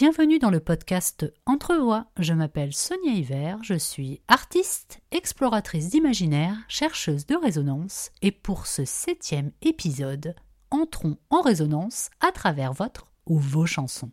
Bienvenue dans le podcast Entrevoix. Je m'appelle Sonia Hiver, je suis artiste, exploratrice d'imaginaire, chercheuse de résonance, et pour ce septième épisode, entrons en résonance à travers votre ou vos chansons.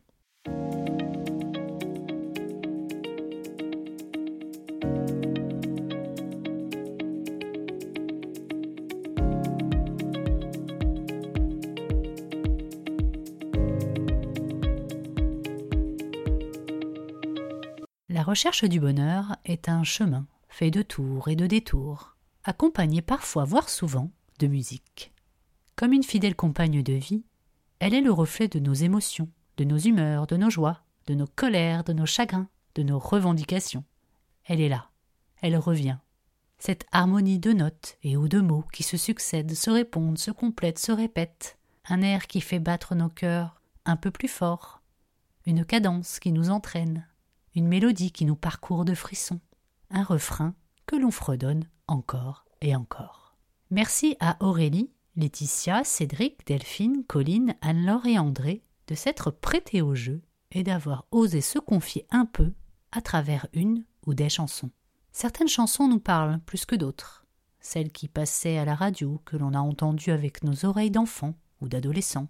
La recherche du bonheur est un chemin fait de tours et de détours, accompagné parfois, voire souvent, de musique. Comme une fidèle compagne de vie, elle est le reflet de nos émotions, de nos humeurs, de nos joies, de nos colères, de nos chagrins, de nos revendications. Elle est là, elle revient. Cette harmonie de notes et ou de mots qui se succèdent, se répondent, se complètent, se répètent, un air qui fait battre nos cœurs un peu plus fort, une cadence qui nous entraîne, une mélodie qui nous parcourt de frissons, un refrain que l'on fredonne encore et encore. Merci à Aurélie, Laetitia, Cédric, Delphine, Colline, Anne-Laure et André de s'être prêtés au jeu et d'avoir osé se confier un peu à travers une ou des chansons. Certaines chansons nous parlent plus que d'autres, celles qui passaient à la radio, que l'on a entendues avec nos oreilles d'enfants ou d'adolescents,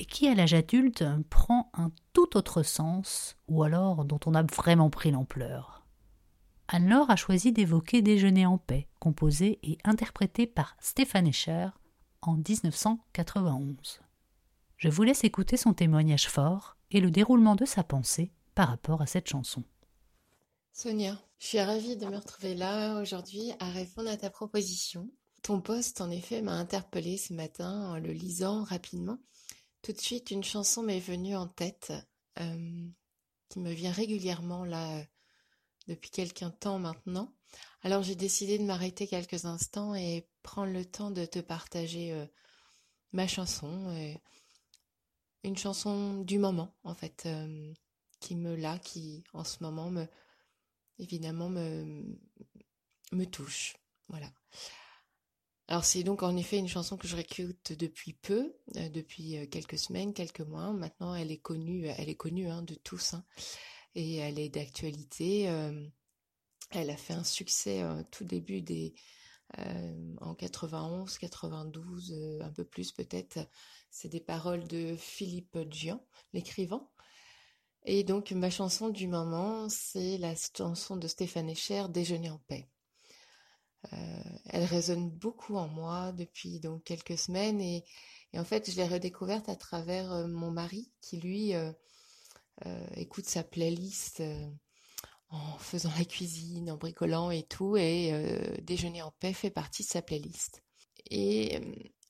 et qui, à l'âge adulte, prend un tout autre sens, ou alors dont on a vraiment pris l'ampleur. Anne-Laure a choisi d'évoquer Déjeuner en paix, composé et interprété par Stéphane Escher en 1991. Je vous laisse écouter son témoignage fort et le déroulement de sa pensée par rapport à cette chanson. Sonia, je suis ravie de me retrouver là aujourd'hui à répondre à ta proposition. Ton poste, en effet, m'a interpellée ce matin en le lisant rapidement tout de suite, une chanson m'est venue en tête, euh, qui me vient régulièrement là depuis quelques temps maintenant. Alors j'ai décidé de m'arrêter quelques instants et prendre le temps de te partager euh, ma chanson, une chanson du moment en fait, euh, qui me là, qui en ce moment me évidemment me me touche. Voilà. Alors c'est donc en effet une chanson que je réécoute depuis peu, euh, depuis euh, quelques semaines, quelques mois. Maintenant, elle est connue, elle est connue hein, de tous, hein. et elle est d'actualité. Euh, elle a fait un succès tout début des en 91, 92, un peu plus peut-être. C'est des paroles de Philippe Dian, l'écrivain. Et donc ma chanson du moment, c'est la chanson de Stéphane Echer, Déjeuner en paix. Euh, elle résonne beaucoup en moi depuis donc quelques semaines et, en fait je l'ai redécouverte à travers euh, mon mari qui lui euh, écoute sa playlist en faisant la cuisine, en bricolant et tout et Déjeuner en paix fait partie de sa playlist. Et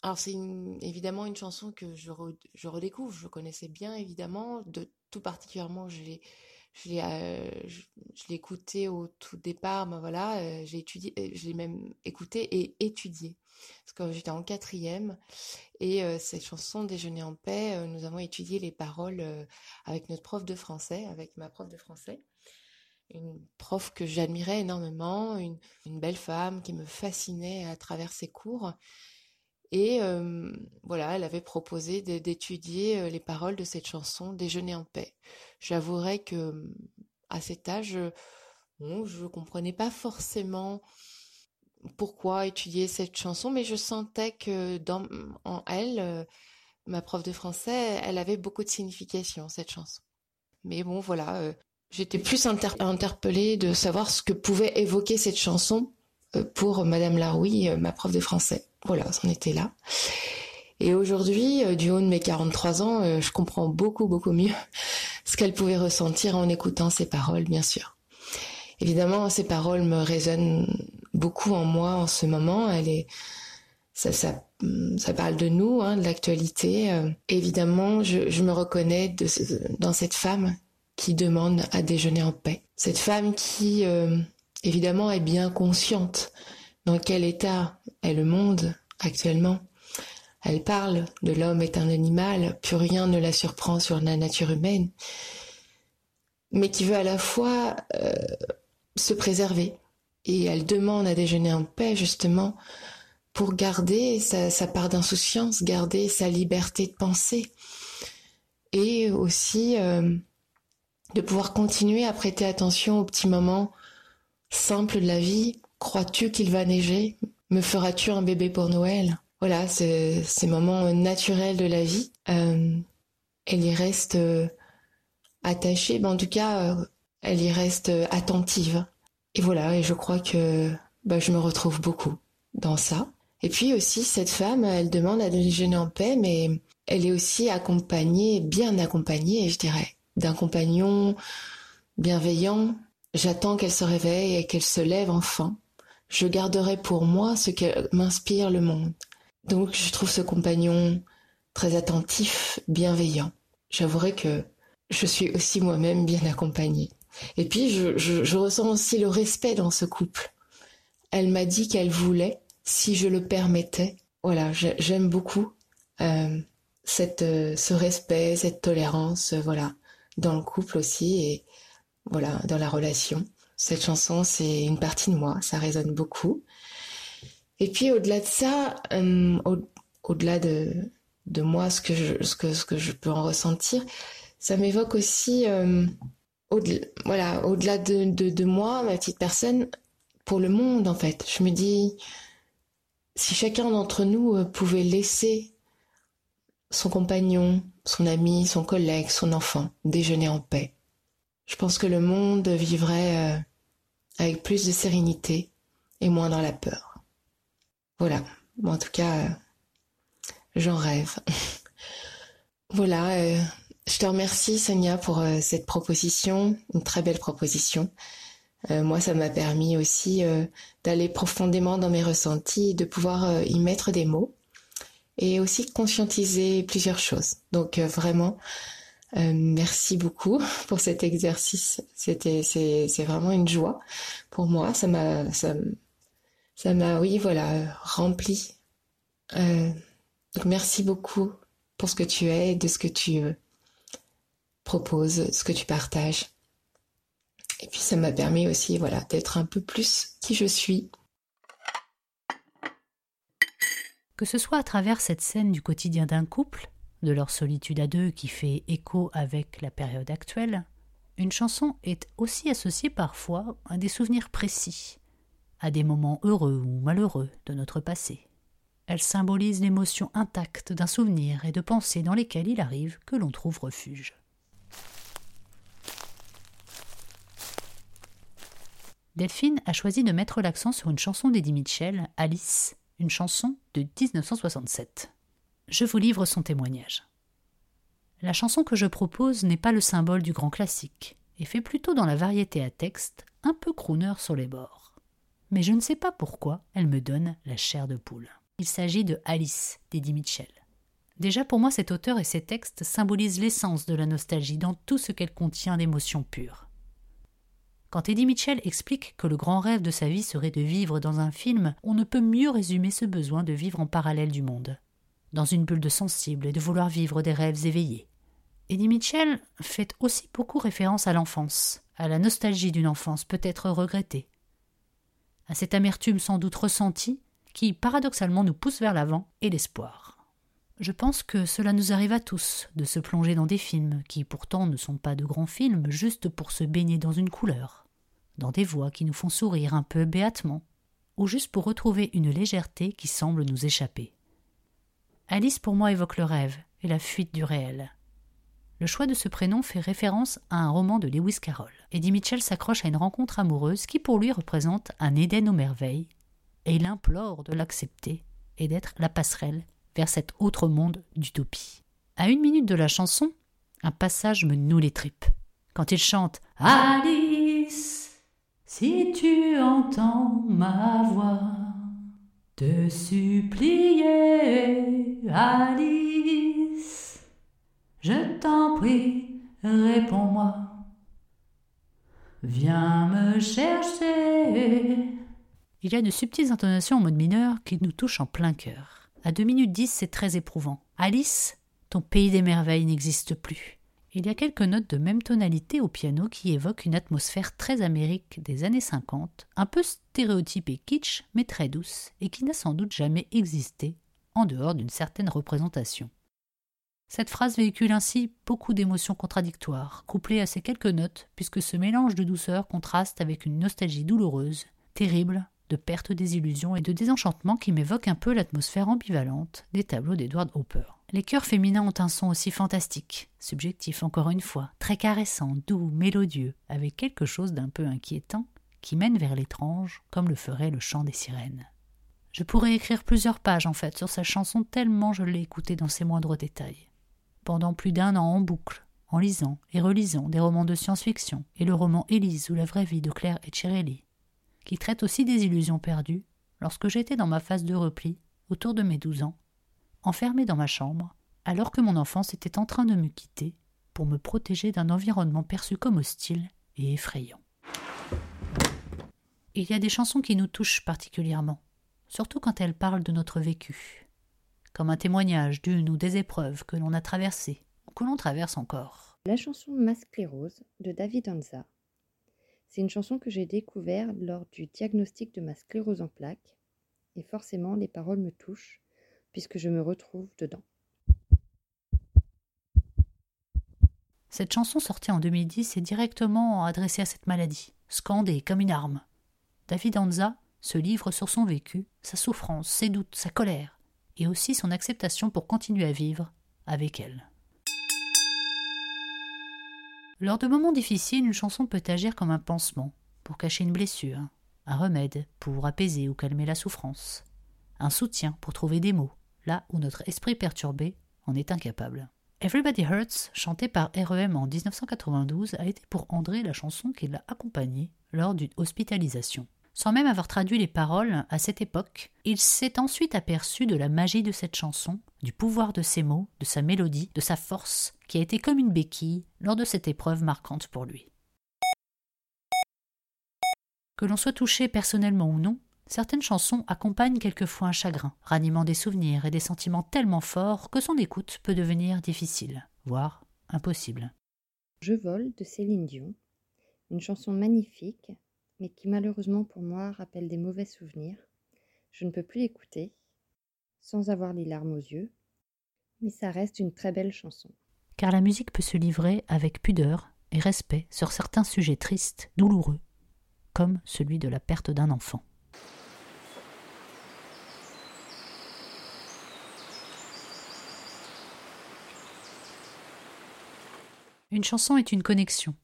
alors c'est évidemment une chanson que je, je redécouvre, je connaissais bien évidemment, de tout particulièrement je l'ai je l'ai euh, je, l'ai écouté au tout départ ben voilà euh, j'ai étudié euh, je l'ai même écouté et étudié. Parce que j'étais en quatrième et cette chanson déjeuner en paix nous avons étudié les paroles avec notre prof de français avec ma prof de français. Une prof que j'admirais énormément une belle femme qui me fascinait à travers ses cours et voilà, elle avait proposé d'étudier les paroles de cette chanson Déjeuner en paix. J'avouerai que à cet âge, je comprenais pas forcément pourquoi étudier cette chanson, mais je sentais que dans en elle, ma prof de français, elle avait beaucoup de signification cette chanson. Mais bon, voilà, j'étais plus interpellée de savoir ce que pouvait évoquer cette chanson pour Madame Laroui, ma prof de français. Voilà, c'en était là. Et aujourd'hui, euh, du haut de mes 43 ans, euh, je comprends beaucoup, beaucoup mieux ce qu'elle pouvait ressentir en écoutant ces paroles, bien sûr. Évidemment, ces paroles me résonnent beaucoup en moi en ce moment. Elle est, ça, ça, ça parle de nous, hein, de l'actualité. Euh, évidemment, je, me reconnais dans cette femme qui demande à déjeuner en paix. Cette femme qui, évidemment, est bien consciente dans quel état est le monde actuellement? Elle parle de l'homme est un animal, plus rien ne la surprend sur la nature humaine, mais qui veut à la fois euh, se préserver. Et elle demande à déjeuner en paix justement pour garder sa, part d'insouciance, garder sa liberté de penser et aussi euh, de pouvoir continuer à prêter attention aux petits moments simples de la vie. Crois-tu qu'il va neiger? Me feras-tu un bébé pour Noël? Voilà, ces moments naturels de la vie. Euh, elle y reste euh, attachée, mais en tout cas, euh, elle y reste attentive. Et voilà, et je crois que bah, je me retrouve beaucoup dans ça. Et puis aussi, cette femme, elle demande à déjeuner en paix, mais elle est aussi accompagnée, bien accompagnée, je dirais, d'un compagnon bienveillant. J'attends qu'elle se réveille et qu'elle se lève enfin. Je garderai pour moi ce que m'inspire le monde. Donc je trouve ce compagnon très attentif, bienveillant. J'avouerai que je suis aussi moi-même bien accompagnée. Et puis je, ressens aussi le respect dans ce couple. Elle m'a dit qu'elle voulait si je le permettais. Voilà, j'aime beaucoup euh, cette, euh, ce respect, cette tolérance, euh, voilà, dans le couple aussi voilà, dans la relation. Cette chanson, c'est une partie de moi, ça résonne beaucoup. Et puis au-delà de ça, au, delà de, de moi, ce que, je, ce, que, ce que je peux en ressentir, ça m'évoque aussi, au voilà, au-delà de, de, de moi, ma petite personne, pour le monde en fait. Je me dis, si chacun d'entre nous euh, pouvait laisser son compagnon, son ami, son collègue, son enfant déjeuner en paix, je pense que le monde vivrait euh, avec plus de sérénité et moins dans la peur. Voilà, en tout cas, euh, j'en rêve. voilà, je te remercie Sonia pour cette proposition, une très belle proposition. Euh, moi, ça m'a permis aussi euh, d'aller profondément dans mes ressentis, de pouvoir euh, y mettre des mots et aussi conscientiser plusieurs choses. Donc vraiment, merci beaucoup pour cet exercice. C'était, c'est, vraiment une joie pour moi. Ça m'a, ça, m'a, oui, voilà, rempli. donc merci beaucoup pour ce que tu es, de ce que tu proposes, ce que tu partages. Et puis ça m'a permis aussi voilà, d'être un peu plus qui je suis. Que ce soit à travers cette scène du quotidien d'un couple, de leur solitude à deux qui fait écho avec la période actuelle, une chanson est aussi associée parfois à des souvenirs précis, à des moments heureux ou malheureux de notre passé. Elle symbolise l'émotion intacte d'un souvenir et de pensées dans lesquelles il arrive que l'on trouve refuge. Delphine a choisi de mettre l'accent sur une chanson d'Eddie Mitchell, Alice, une chanson de 1967. Je vous livre son témoignage. La chanson que je propose n'est pas le symbole du grand classique, et fait plutôt dans la variété à texte, un peu crooner sur les bords. Mais je ne sais pas pourquoi elle me donne la chair de poule. Il s'agit de Alice d'Eddie Mitchell. Déjà pour moi cet auteur et ses textes symbolisent l'essence de la nostalgie dans tout ce qu'elle contient d'émotions pures. Quand Eddie Mitchell explique que le grand rêve de sa vie serait de vivre dans un film, on ne peut mieux résumer ce besoin de vivre en parallèle du monde, dans une bulle de sensibles et de vouloir vivre des rêves éveillés. Eddie Mitchell fait aussi beaucoup référence à l'enfance, à la nostalgie d'une enfance peut-être regrettée, à cette amertume sans doute ressentie qui, paradoxalement, nous pousse vers l'avant et l'espoir. Je pense que cela nous arrive à tous de se plonger dans des films qui pourtant ne sont pas de grands films juste pour se baigner dans une couleur, dans des voix qui nous font sourire un peu béatement, ou juste pour retrouver une légèreté qui semble nous échapper. Alice pour moi évoque le rêve et la fuite du réel. Le choix de ce prénom fait référence à un roman de Lewis Carroll. Eddie Mitchell s'accroche à une rencontre amoureuse qui pour lui représente un Éden aux merveilles, et il implore de l'accepter et d'être la passerelle vers cet autre monde d'utopie. À une minute de la chanson, un passage me noue les tripes. Quand il chante Alice, si tu entends ma voix, te supplier, Alice, je t'en prie, réponds-moi. Viens me chercher. Il y a de subtiles intonations en mode mineur qui nous touchent en plein cœur. À 2 minutes 10, c'est très éprouvant. Alice, ton pays des merveilles n'existe plus. Il y a quelques notes de même tonalité au piano qui évoquent une atmosphère très amérique des années 50, un peu stéréotypée kitsch, mais très douce, et qui n'a sans doute jamais existé en dehors d'une certaine représentation. Cette phrase véhicule ainsi beaucoup d'émotions contradictoires, couplées à ces quelques notes, puisque ce mélange de douceur contraste avec une nostalgie douloureuse, terrible, de perte des illusions et de désenchantement qui m'évoque un peu l'atmosphère ambivalente des tableaux d'Edward Hopper. Les chœurs féminins ont un son aussi fantastique, subjectif encore une fois, très caressant, doux, mélodieux, avec quelque chose d'un peu inquiétant, qui mène vers l'étrange, comme le ferait le chant des sirènes. Je pourrais écrire plusieurs pages en fait sur sa chanson tellement je l'ai écoutée dans ses moindres détails. Pendant plus d'un an en boucle, en lisant et relisant des romans de science-fiction et le roman Élise ou la vraie vie de Claire Etcherelli, qui traite aussi des illusions perdues, lorsque j'étais dans ma phase de repli, autour de mes douze ans, enfermé dans ma chambre, alors que mon enfance était en train de me quitter pour me protéger d'un environnement perçu comme hostile et effrayant. Il y a des chansons qui nous touchent particulièrement, surtout quand elles parlent de notre vécu, comme un témoignage d'une ou des épreuves que l'on a traversées ou que l'on traverse encore. La chanson Masque rose de David Anza. C'est une chanson que j'ai découverte lors du diagnostic de ma sclérose en plaques, et forcément les paroles me touchent puisque je me retrouve dedans. Cette chanson sortie en 2010 est directement adressée à cette maladie, scandée comme une arme. David Anza se livre sur son vécu, sa souffrance, ses doutes, sa colère, et aussi son acceptation pour continuer à vivre avec elle. Lors de moments difficiles, une chanson peut agir comme un pansement, pour cacher une blessure, un remède pour apaiser ou calmer la souffrance, un soutien pour trouver des mots, où notre esprit perturbé en est incapable. Everybody Hurts, chanté par REM en 1992, a été pour André la chanson qui l'a accompagné lors d'une hospitalisation. Sans même avoir traduit les paroles à cette époque, il s'est ensuite aperçu de la magie de cette chanson, du pouvoir de ses mots, de sa mélodie, de sa force, qui a été comme une béquille lors de cette épreuve marquante pour lui. Que l'on soit touché personnellement ou non, Certaines chansons accompagnent quelquefois un chagrin, ranimant des souvenirs et des sentiments tellement forts que son écoute peut devenir difficile, voire impossible. Je vole de Céline Dion, une chanson magnifique, mais qui malheureusement pour moi rappelle des mauvais souvenirs. Je ne peux plus l'écouter sans avoir les larmes aux yeux, mais ça reste une très belle chanson. Car la musique peut se livrer avec pudeur et respect sur certains sujets tristes, douloureux, comme celui de la perte d'un enfant. Une chanson est une connexion,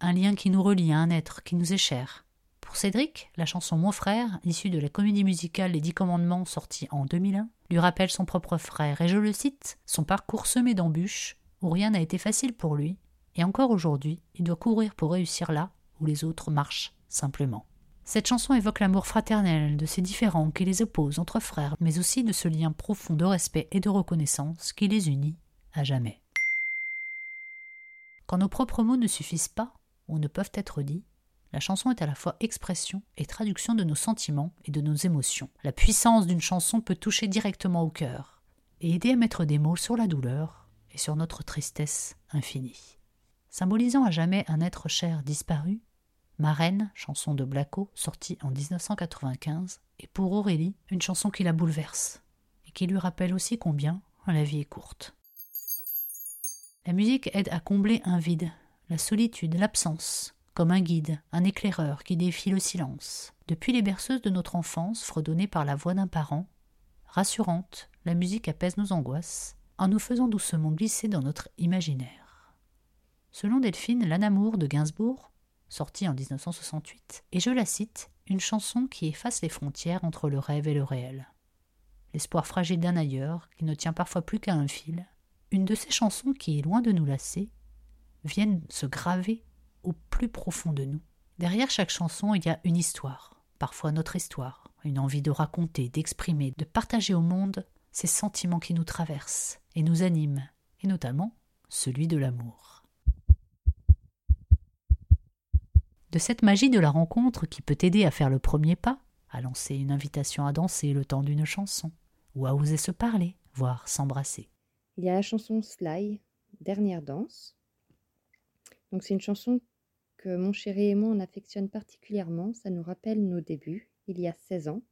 un lien qui nous relie à un être qui nous est cher. Pour Cédric, la chanson Mon frère, issue de la comédie musicale Les Dix Commandements sortie en 2001, lui rappelle son propre frère et je le cite, son parcours semé d'embûches, où rien n'a été facile pour lui, et encore aujourd'hui, il doit courir pour réussir là où les autres marchent simplement. Cette chanson évoque l'amour fraternel de ces différends qui les opposent entre frères, mais aussi de ce lien profond de respect et de reconnaissance qui les unit à jamais. Quand nos propres mots ne suffisent pas, ou ne peuvent être dits, la chanson est à la fois expression et traduction de nos sentiments et de nos émotions. La puissance d'une chanson peut toucher directement au cœur et aider à mettre des mots sur la douleur et sur notre tristesse infinie. Symbolisant à jamais un être cher disparu, Ma reine, chanson de Blacko, sortie en 1995, est pour Aurélie une chanson qui la bouleverse et qui lui rappelle aussi combien la vie est courte. La musique aide à combler un vide, la solitude, l'absence, comme un guide, un éclaireur qui défie le silence. Depuis les berceuses de notre enfance, fredonnées par la voix d'un parent, rassurante, la musique apaise nos angoisses, en nous faisant doucement glisser dans notre imaginaire. Selon Delphine, L'Anamour de Gainsbourg, sortie en 1968, et je la cite, une chanson qui efface les frontières entre le rêve et le réel. L'espoir fragile d'un ailleurs, qui ne tient parfois plus qu'à un fil, une de ces chansons qui est loin de nous lasser, viennent se graver au plus profond de nous. Derrière chaque chanson, il y a une histoire, parfois notre histoire, une envie de raconter, d'exprimer, de partager au monde ces sentiments qui nous traversent et nous animent, et notamment celui de l'amour. De cette magie de la rencontre qui peut aider à faire le premier pas, à lancer une invitation à danser le temps d'une chanson, ou à oser se parler, voire s'embrasser. Il y a la chanson Sly, Dernière danse. Donc c'est une chanson que mon chéri et moi on affectionne particulièrement. Ça nous rappelle nos débuts, il y a 16 ans.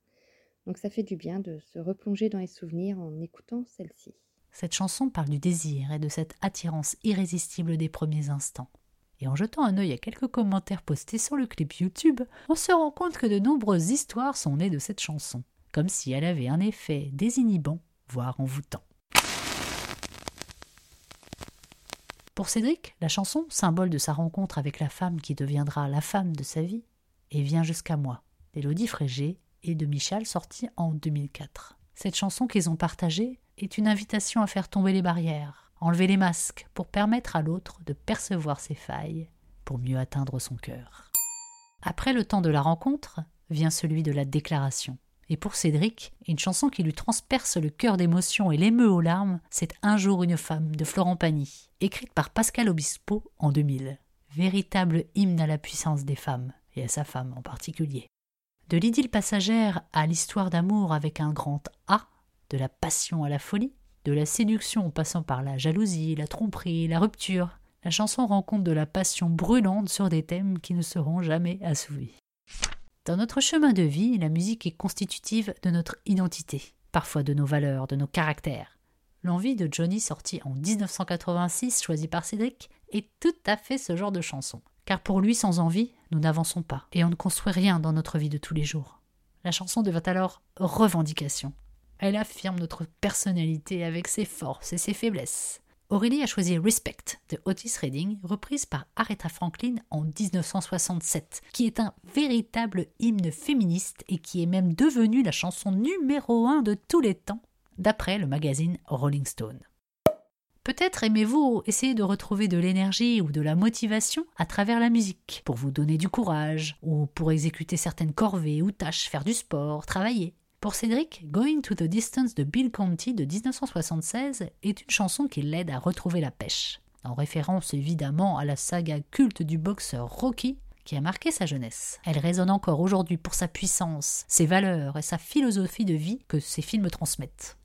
Donc ça fait du bien de se replonger dans les souvenirs en écoutant celle-ci. Cette chanson parle du désir et de cette attirance irrésistible des premiers instants. Et en jetant un œil à quelques commentaires postés sur le clip YouTube, on se rend compte que de nombreuses histoires sont nées de cette chanson, comme si elle avait un effet désinhibant, voire envoûtant. Pour Cédric, la chanson, symbole de sa rencontre avec la femme qui deviendra la femme de sa vie, et vient jusqu'à moi, d'Élodie Frégé et de Michel, sortie en 2004. Cette chanson qu'ils ont partagée est une invitation à faire tomber les barrières, enlever les masques pour permettre à l'autre de percevoir ses failles, pour mieux atteindre son cœur. Après le temps de la rencontre vient celui de la déclaration. Et pour Cédric, une chanson qui lui transperce le cœur d'émotion et l'émeut aux larmes, c'est Un jour une femme de Florent Pagny, écrite par Pascal Obispo en 2000. Véritable hymne à la puissance des femmes, et à sa femme en particulier. De l'idylle passagère à l'histoire d'amour avec un grand A, de la passion à la folie, de la séduction en passant par la jalousie, la tromperie, la rupture, la chanson rend compte de la passion brûlante sur des thèmes qui ne seront jamais assouvis. Dans notre chemin de vie, la musique est constitutive de notre identité, parfois de nos valeurs, de nos caractères. L'envie de Johnny sortie en 1986, choisie par Cédric, est tout à fait ce genre de chanson. Car pour lui, sans envie, nous n'avançons pas, et on ne construit rien dans notre vie de tous les jours. La chanson devient alors revendication. Elle affirme notre personnalité avec ses forces et ses faiblesses. Aurélie a choisi Respect de Otis Redding, reprise par Aretha Franklin en 1967, qui est un véritable hymne féministe et qui est même devenue la chanson numéro un de tous les temps, d'après le magazine Rolling Stone. Peut-être aimez-vous essayer de retrouver de l'énergie ou de la motivation à travers la musique, pour vous donner du courage, ou pour exécuter certaines corvées ou tâches, faire du sport, travailler. Pour Cédric, Going to the Distance de Bill Conti de 1976 est une chanson qui l'aide à retrouver la pêche, en référence évidemment à la saga culte du boxeur Rocky qui a marqué sa jeunesse. Elle résonne encore aujourd'hui pour sa puissance, ses valeurs et sa philosophie de vie que ses films transmettent.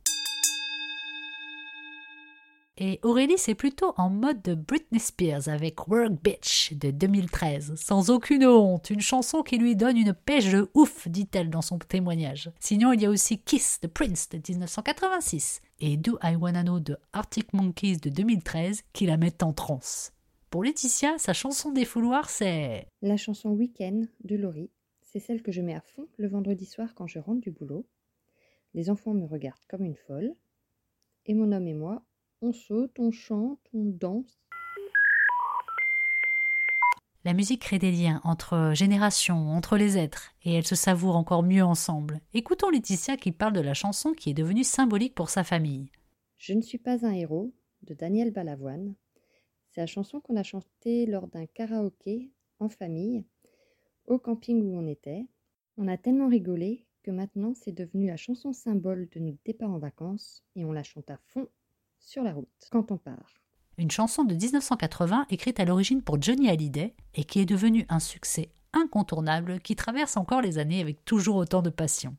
Et Aurélie, c'est plutôt en mode de Britney Spears avec Work Bitch de 2013. Sans aucune honte, une chanson qui lui donne une pêche de ouf, dit-elle dans son témoignage. Sinon, il y a aussi Kiss de Prince de 1986 et Do I Wanna Know de Arctic Monkeys de 2013 qui la mettent en transe. Pour Laetitia, sa chanson des fouloirs, c'est. La chanson Weekend de Laurie. C'est celle que je mets à fond le vendredi soir quand je rentre du boulot. Les enfants me regardent comme une folle. Et mon homme et moi, on saute, on chante, on danse. La musique crée des liens entre générations, entre les êtres, et elle se savoure encore mieux ensemble. Écoutons Laetitia qui parle de la chanson qui est devenue symbolique pour sa famille. Je ne suis pas un héros de Daniel Balavoine. C'est la chanson qu'on a chantée lors d'un karaoké en famille au camping où on était. On a tellement rigolé que maintenant c'est devenu la chanson symbole de notre départ en vacances et on la chante à fond sur la route quand on part. Une chanson de 1980 écrite à l'origine pour Johnny Hallyday et qui est devenue un succès incontournable qui traverse encore les années avec toujours autant de passion.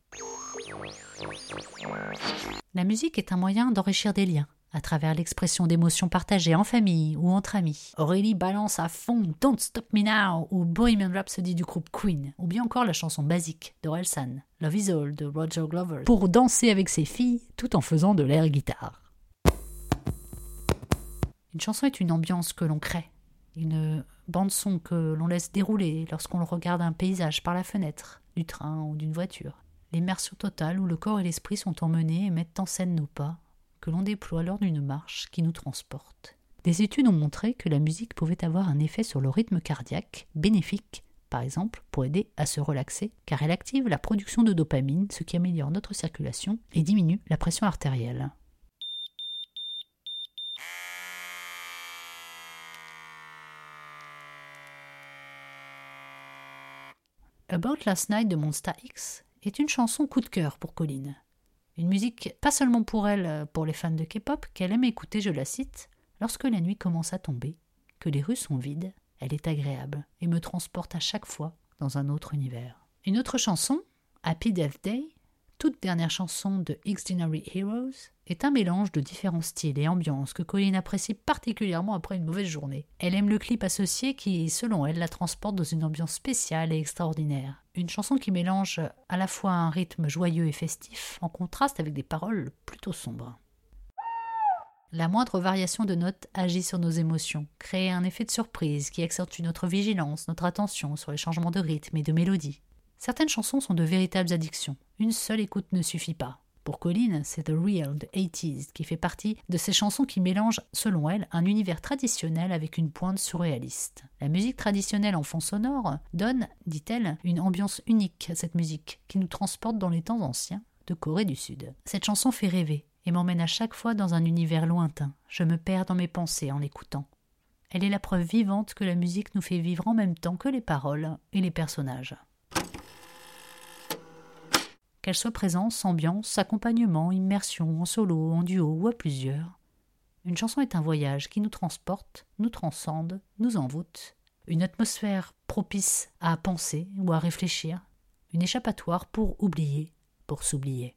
La musique est un moyen d'enrichir des liens à travers l'expression d'émotions partagées en famille ou entre amis. Aurélie balance à fond Don't Stop Me Now ou Bohemian Rhapsody du groupe Queen, ou bien encore la chanson basique d'Orelsan, Love Is All de Roger Glover, pour danser avec ses filles tout en faisant de l'air guitare. Une chanson est une ambiance que l'on crée, une bande-son que l'on laisse dérouler lorsqu'on regarde un paysage par la fenêtre, du train ou d'une voiture. L'immersion totale où le corps et l'esprit sont emmenés et mettent en scène nos pas, que l'on déploie lors d'une marche qui nous transporte. Des études ont montré que la musique pouvait avoir un effet sur le rythme cardiaque, bénéfique, par exemple, pour aider à se relaxer, car elle active la production de dopamine, ce qui améliore notre circulation et diminue la pression artérielle. About Last Night de Monsta X est une chanson coup de cœur pour Colline. Une musique pas seulement pour elle, pour les fans de K-pop, qu'elle aime écouter, je la cite, lorsque la nuit commence à tomber, que les rues sont vides, elle est agréable et me transporte à chaque fois dans un autre univers. Une autre chanson, Happy Death Day, toute dernière chanson de Extraordinary Heroes est un mélange de différents styles et ambiances que Colleen apprécie particulièrement après une mauvaise journée. Elle aime le clip associé qui, selon elle, la transporte dans une ambiance spéciale et extraordinaire. Une chanson qui mélange à la fois un rythme joyeux et festif, en contraste avec des paroles plutôt sombres. La moindre variation de note agit sur nos émotions, crée un effet de surprise qui accentue notre vigilance, notre attention sur les changements de rythme et de mélodie. Certaines chansons sont de véritables addictions. Une seule écoute ne suffit pas. Pour Colline, c'est The Real de 80s qui fait partie de ces chansons qui mélangent, selon elle, un univers traditionnel avec une pointe surréaliste. La musique traditionnelle en fond sonore donne, dit-elle, une ambiance unique à cette musique qui nous transporte dans les temps anciens de Corée du Sud. Cette chanson fait rêver, et m'emmène à chaque fois dans un univers lointain. Je me perds dans mes pensées en l'écoutant. Elle est la preuve vivante que la musique nous fait vivre en même temps que les paroles et les personnages. Qu'elle soit présence, ambiance, accompagnement, immersion, en solo, en duo ou à plusieurs, une chanson est un voyage qui nous transporte, nous transcende, nous envoûte, une atmosphère propice à penser ou à réfléchir, une échappatoire pour oublier, pour s'oublier.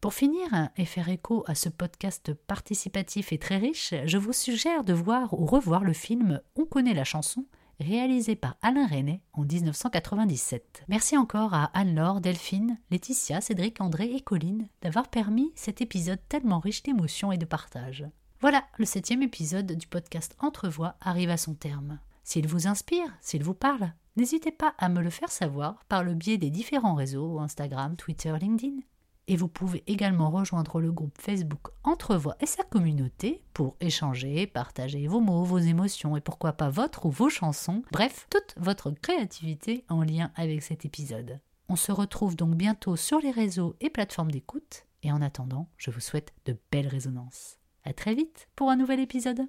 Pour finir et faire écho à ce podcast participatif et très riche, je vous suggère de voir ou revoir le film On connaît la chanson, réalisé par Alain René en 1997. Merci encore à Anne-Laure, Delphine, Laetitia, Cédric, André et Colline d'avoir permis cet épisode tellement riche d'émotions et de partage. Voilà, le septième épisode du podcast Entrevoix arrive à son terme. S'il vous inspire, s'il vous parle, n'hésitez pas à me le faire savoir par le biais des différents réseaux Instagram, Twitter, LinkedIn et vous pouvez également rejoindre le groupe Facebook Entrevoix et sa communauté pour échanger, partager vos mots, vos émotions et pourquoi pas votre ou vos chansons, bref, toute votre créativité en lien avec cet épisode. On se retrouve donc bientôt sur les réseaux et plateformes d'écoute et en attendant, je vous souhaite de belles résonances. À très vite pour un nouvel épisode.